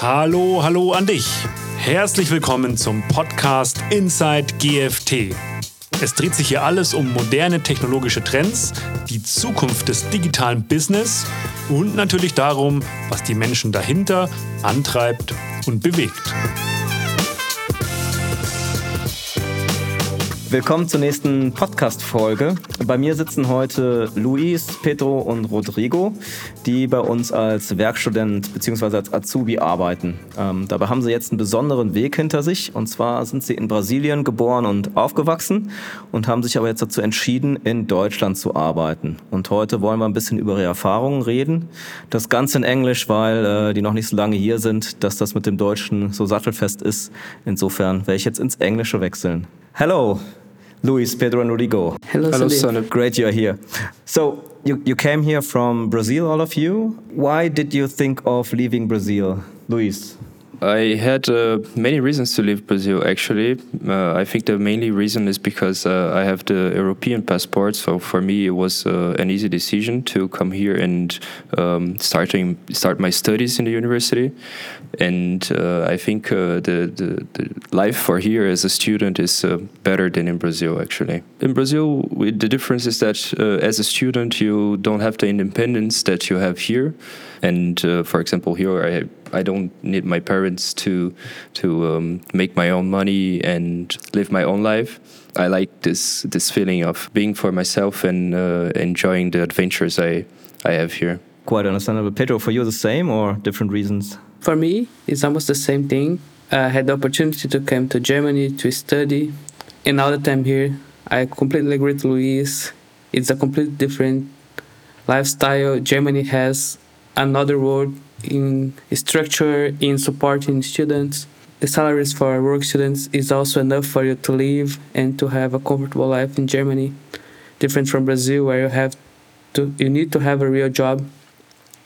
Hallo, hallo an dich. Herzlich willkommen zum Podcast Inside GFT. Es dreht sich hier alles um moderne technologische Trends, die Zukunft des digitalen Business und natürlich darum, was die Menschen dahinter antreibt und bewegt. Willkommen zur nächsten Podcast-Folge. Bei mir sitzen heute Luis, Pedro und Rodrigo, die bei uns als Werkstudent bzw. als Azubi arbeiten. Ähm, dabei haben sie jetzt einen besonderen Weg hinter sich. Und zwar sind sie in Brasilien geboren und aufgewachsen und haben sich aber jetzt dazu entschieden, in Deutschland zu arbeiten. Und heute wollen wir ein bisschen über ihre Erfahrungen reden. Das Ganze in Englisch, weil äh, die noch nicht so lange hier sind, dass das mit dem Deutschen so sattelfest ist. Insofern werde ich jetzt ins Englische wechseln. Hello. Luiz, Pedro, and Rodrigo. Hello, Hello, Salif. Salif. Great you're here. So, you, you came here from Brazil, all of you. Why did you think of leaving Brazil? Luiz. I had uh, many reasons to leave Brazil. Actually, uh, I think the mainly reason is because uh, I have the European passport. So for me, it was uh, an easy decision to come here and um, starting start my studies in the university. And uh, I think uh, the, the the life for here as a student is better than in Brazil. Actually, in Brazil, we, the difference is that as a student, you don't have the independence that you have here. And for example, here I I don't need my parents to to um, make my own money and live my own life. I like this this feeling of being for myself and uh, enjoying the adventures I I have here. Quite understandable. Pedro, for you the same or different reasons? For me, it's almost the same thing. I had the opportunity to come to Germany to study, and now that I'm here, I completely agree with Luiz. It's a completely different lifestyle. Germany has another world in structure, in supporting students. The salaries for work students is also enough for you to live and to have a comfortable life in Germany, different from Brazil where you have to you need to have a real job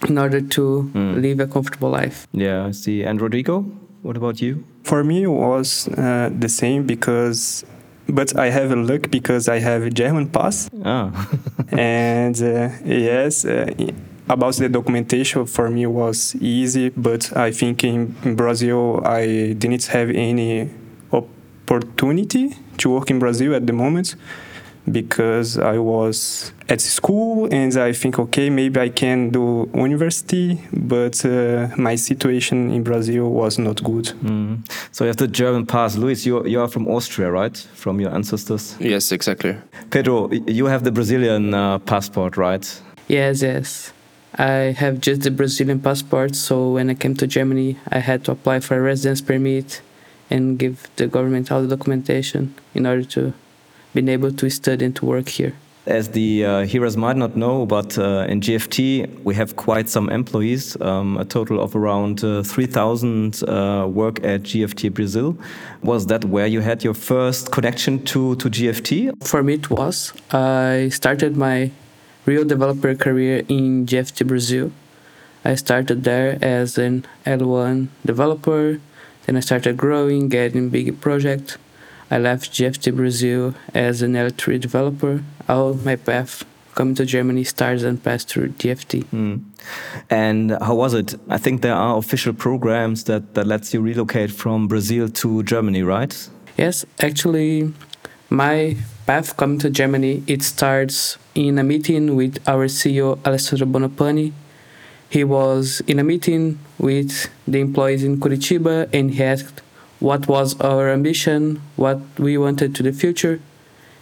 in order to Mm. live a comfortable life. Yeah, I see. And Rodrigo, what about you? For me, it was uh, the same because, but I have a luck because I have a German pass, Ah, and uh, yes, uh, i- about the documentation for me was easy. But I think in, in Brazil I didn't have any opportunity to work in Brazil at the moment because I was at school and I think okay maybe I can do university, but uh, my situation in Brazil was not good. mm. so you have the German pass. Luis, you, you are from Austria, right? From your ancestors. Yes, exactly. Pedro, you have the Brazilian uh, passport, right? Yes, yes. I have just the Brazilian passport, so when I came to Germany, I had to apply for a residence permit and give the government all the documentation in order to be able to study and to work here. As the uh, hearers might not know, but uh, in GFT we have quite some employees. Um, a total of around uh, 3,000 uh, work at GFT Brazil. Was that where you had your first connection to, to GFT? For me, it was. I started my real developer career in GFT Brazil. I started there as an L1 developer. Then I started growing, getting big project. I left GFT Brazil as an L3 developer. All my path coming to Germany starts and passed through GFT. Hmm. And how was it? I think there are official programs that, that lets you relocate from Brazil to Germany, right? Yes, actually, my path coming to Germany it starts in a meeting with our CEO Alessandro Buonopane. He was in a meeting with the employees in Curitiba and he asked what was our ambition, what we wanted to the future.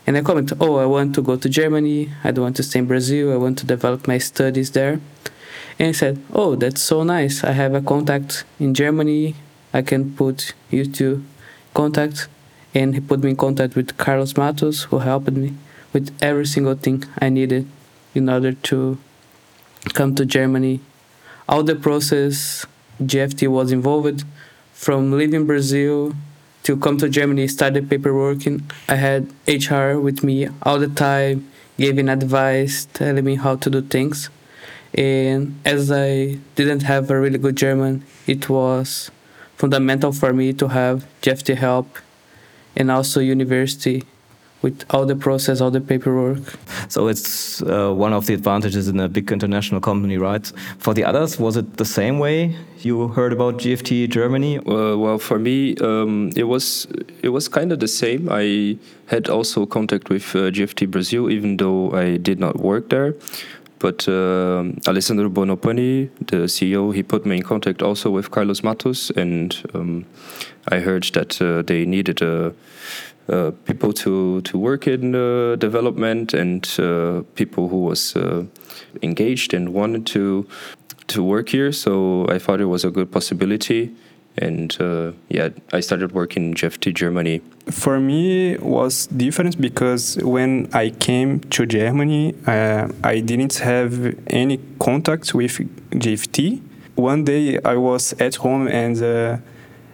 And I commented, "Oh, I want to go to Germany. I don't want to stay in Brazil. I want to develop my studies there." And he said, "Oh, that's so nice. I have a contact in Germany. I can put you to contact." And he put me in contact with Carlos Matos, who helped me with every single thing I needed in order to come to Germany. All the process GFT was involved from leaving Brazil to come to Germany, started paperwork. I had HR with me all the time, giving advice, telling me how to do things. And as I didn't have a really good German, it was fundamental for me to have GFT help and also university with all the process, all the paperwork. So it's uh, one of the advantages in a big international company, right? For the others, was it the same way you heard about GFT Germany? Uh, well, for me, um, it was it was kind of the same. I had also contact with uh, GFT Brazil, even though I did not work there. But uh, Alessandro Buonopane, the CEO, he put me in contact also with Carlos Matos, and um, I heard that uh, they needed a uh, people to to work in uh, development and uh, people who was uh, engaged and wanted to to work here. So I thought it was a good possibility, and uh, yeah, I started working in GFT Germany. For me, was different because when I came to Germany, uh, I didn't have any contact with GFT. One day I was at home and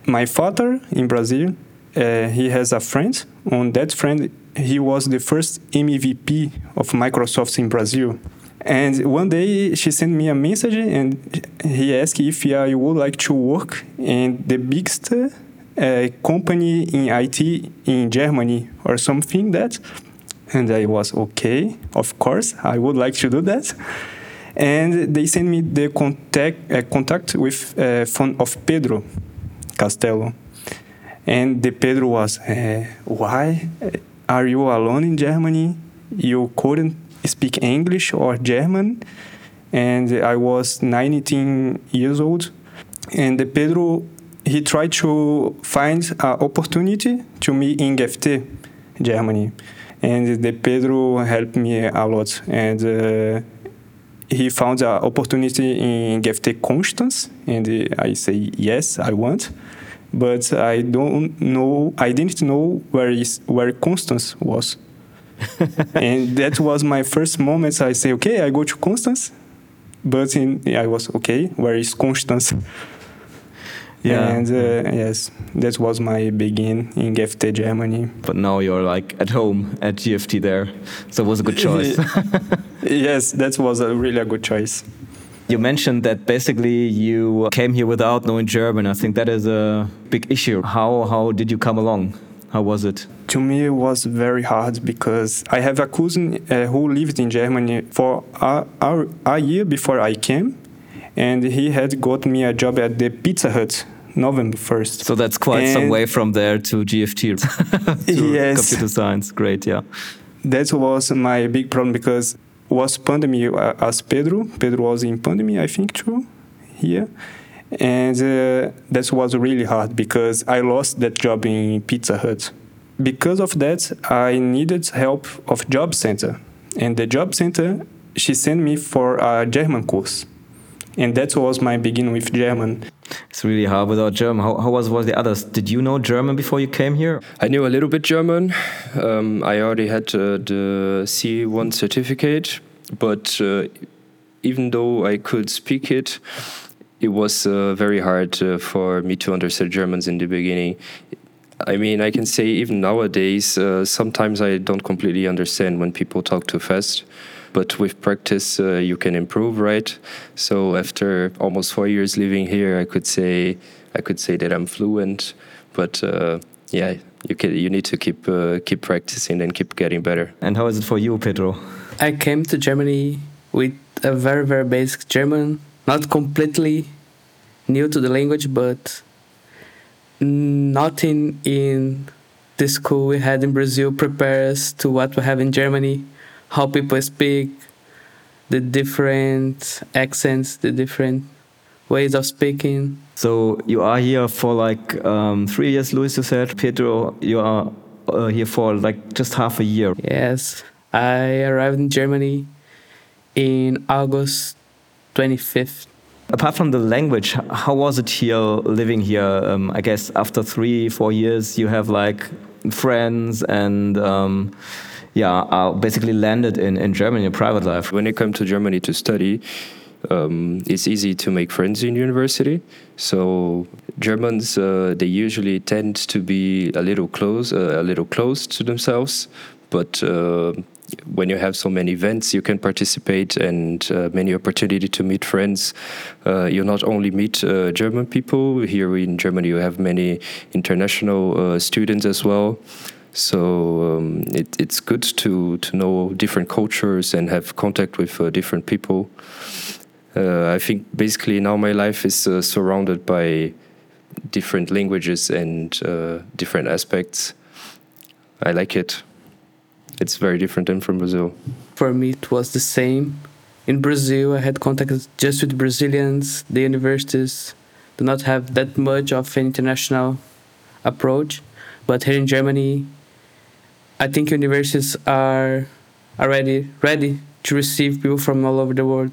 my father in Brazil uh, he has a friend. On that friend, he was the first mvp of Microsoft in Brazil. And one day she sent me a message and he asked if I would like to work in the biggest uh, company in IT in Germany or something that. And I was okay, of course, I would like to do that. And they sent me the contact uh, contact with uh, phone of Pedro Castello. And the Pedro was, uh, why are you alone in Germany? You couldn't speak English or German. And I was 19 years old. And the Pedro, he tried to find an opportunity to me in GFT, Germany. And the Pedro helped me a lot. And uh, he found an opportunity in GFT Constance. And I say, yes, I want but I don't know. I didn't know where is where Constance was, and that was my first moment. I say, okay, I go to Constance, but in, I was okay. Where is Constance? Yeah. And uh, yes, that was my begin in GFT Germany. But now you're like at home at GFT there, so it was a good choice. yes, that was a really a good choice. You mentioned that basically you came here without knowing German. I think that is a big issue. How how did you come along? How was it? To me, it was very hard because I have a cousin uh, who lived in Germany for a, a, a year before I came, and he had got me a job at the Pizza Hut November 1st. So that's quite and some way from there to GFT. to yes. Computer science. Great, yeah. That was my big problem because was pandemic uh, as Pedro. Pedro was in pandemic, I think, too, here. And uh, that was really hard because I lost that job in Pizza Hut. Because of that, I needed help of job center. And the job center, she sent me for a German course. And that was my beginning with German. It's really hard without German. How, how was, was the others? Did you know German before you came here? I knew a little bit German. Um, I already had uh, the C1 certificate, but uh, even though I could speak it, it was uh, very hard uh, for me to understand Germans in the beginning. I mean, I can say even nowadays, uh, sometimes I don't completely understand when people talk too fast but with practice uh, you can improve right? So after almost four years living here i could say i could say that i'm fluent but uh, yeah you can you need to keep uh, keep practicing and keep getting better. And how is it for you pedro? I came to germany with a very very basic german not completely new to the language but nothing in the school we had in brazil prepares to what we have in germany how people speak, the different accents, the different ways of speaking. So you are here for like um, three years, Luiz. You said, Pedro, you are uh, here for like just half a year. Yes, I arrived in Germany in August 25th. Apart from the language, how was it here living here? Um, I guess after three, four years, you have like friends and um, yeah, uh, basically landed in, in Germany in private life. When you come to Germany to study, um, it's easy to make friends in university. So Germans, uh, they usually tend to be a little close, uh, a little close to themselves. But uh, when you have so many events, you can participate and uh, many opportunity to meet friends. Uh, you not only meet uh, German people here in Germany, you have many international students as well. So um, it, it's good to to know different cultures and have contact with uh, different people. Uh, I think basically now my life is uh, surrounded by different languages and uh, different aspects. I like it. It's very different than from Brazil. For me, it was the same. In Brazil, I had contact just with Brazilians. The universities do not have that much of an international approach. But here in Germany, I think universities are already ready to receive people from all over the world.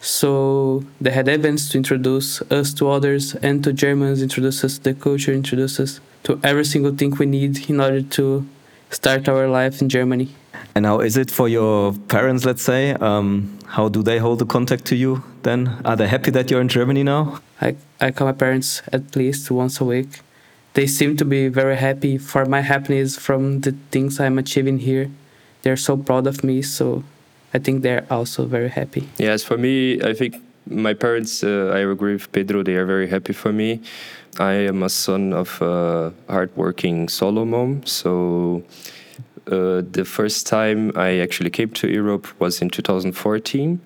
So they had events to introduce us to others and to Germans, introduce us to the culture, introduce us to every single thing we need in order to start our life in Germany. And how is it for your parents, let's say? Um, how do they hold the contact to you then? Are they happy that you're in Germany now? I, I call my parents at least once a week. They seem to be very happy for my happiness from the things I'm achieving here. They're so proud of me, so I think they're also very happy. Yes, for me, I think my parents, uh, I agree with Pedro, they are very happy for me. I am a son of a hardworking solo mom, so uh, the first time I actually came to Europe was in 2014.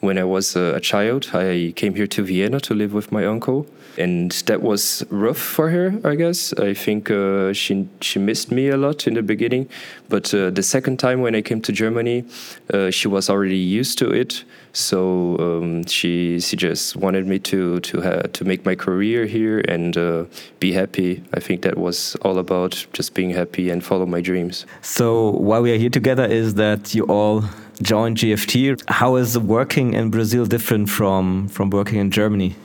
When I was a child, I came here to Vienna to live with my uncle, and that was rough for her. I guess I think uh, she she missed me a lot in the beginning, but uh, the second time when I came to Germany, uh, she was already used to it. So um, she she just wanted me to to to make my career here and uh, be happy. I think that was all about just being happy and follow my dreams. So why we are here together is that you all joined GFT. How is working in Brazil different from from working in Germany?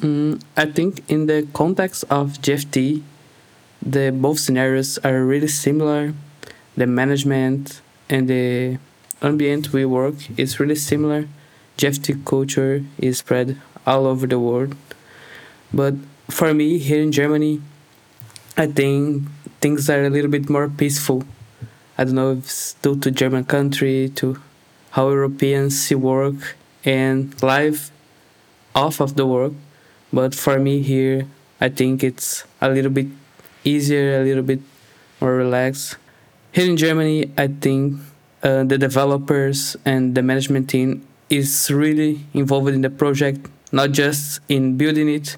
Mm, I think in the context of GFT, the both scenarios are really similar. The management and the ambient we work is really similar. GFT culture is spread all over the world. But for me here in Germany, I think things are a little bit more peaceful. I don't know if it's due to German country, to how Europeans see work and life off of the work. But for me here, I think it's a little bit easier, a little bit more relaxed. Here in Germany, I think uh, the developers and the management team is really involved in the project, not just in building it,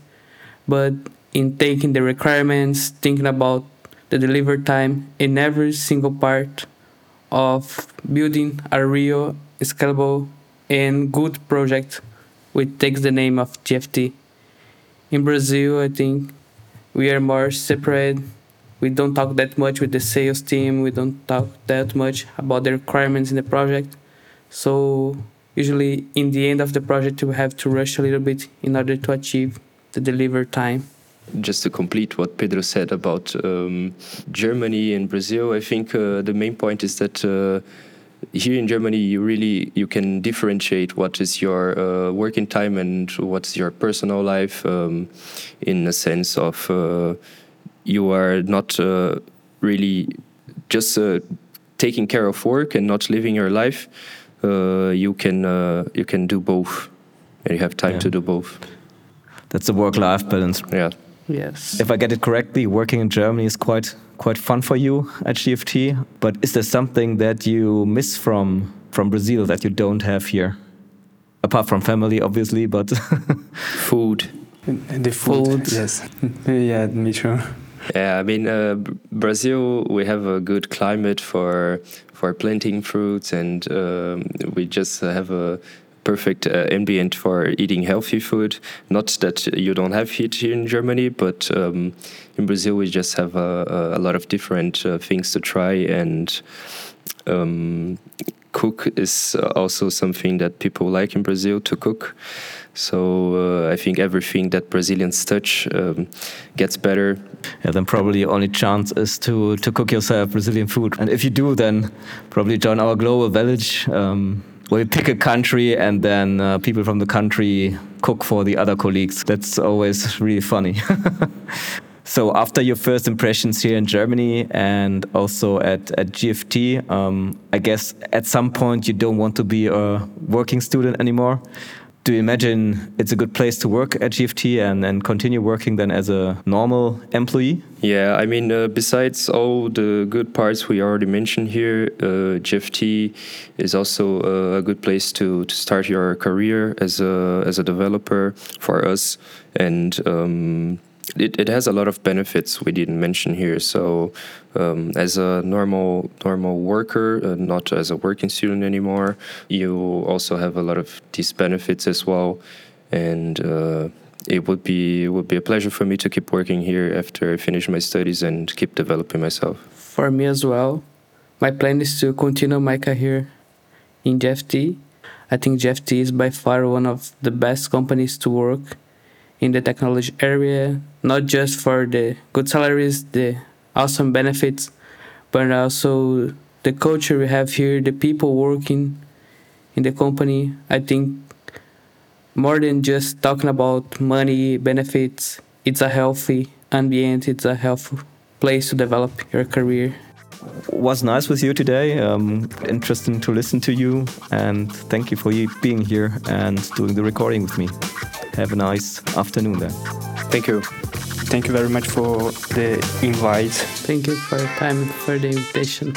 but in taking the requirements, thinking about the delivery time in every single part of building a real, scalable, and good project, which takes the name of GFT. In Brazil, I think we are more separate. We don't talk that much with the sales team. We don't talk that much about the requirements in the project. So usually, in the end of the project, we have to rush a little bit in order to achieve the delivery time. Just to complete what Pedro said about um, Germany and Brazil, I think uh, the main point is that. Uh, here in Germany, you really you can differentiate what is your uh, working time and what's your personal life, um, in a sense of uh, you are not uh, really just uh, taking care of work and not living your life. Uh, you can uh, you can do both, and you have time yeah. to do both. That's the work-life balance. Yeah. Yes. If I get it correctly, working in Germany is quite quite fun for you at GFT. But is there something that you miss from from Brazil that you don't have here? Apart from family, obviously, but food. The food, food. yes. yeah, me too. Yeah, I mean, uh, Brazil, we have a good climate for for planting fruits, and um, we just have a perfect uh, ambient for eating healthy food. Not that you don't have it here in Germany, but um, in Brazil we just have a, a lot of different uh, things to try, and um, cook is also something that people like in Brazil to cook. So uh, I think everything that Brazilians touch um, gets better. Yeah, then probably the only chance is to to cook yourself Brazilian food, and if you do, then probably join our global village. Um, we pick a country and then uh, people from the country cook for the other colleagues. That's always really funny. so after your first impressions here in Germany and also at, at GFT, um, I guess at some point you don't want to be a working student anymore. Do you imagine it's a good place to work at GFT and, and continue working then as a normal employee? Yeah, I mean, uh, besides all the good parts we already mentioned here, uh, GFT is also uh, a good place to, to start your career as a as a developer for us, and um, it, it has a lot of benefits we didn't mention here. So, um, as a normal normal worker, uh, not as a working student anymore, you also have a lot of these benefits as well, and uh, it would be it would be a pleasure for me to keep working here after I finish my studies and keep developing myself. For me as well, my plan is to continue my career in GFT. I think GFT is by far one of the best companies to work in the technology area, not just for the good salaries, the awesome benefits, but also the culture we have here, the people working in the company. I think more than just talking about money, benefits, it's a healthy ambient, it's a healthy place to develop your career. Was nice with you today. Um, interesting to listen to you, and thank you for you being here and doing the recording with me. Have a nice afternoon then. Thank you. Thank you very much for the invite. Thank you for your time and for the invitation.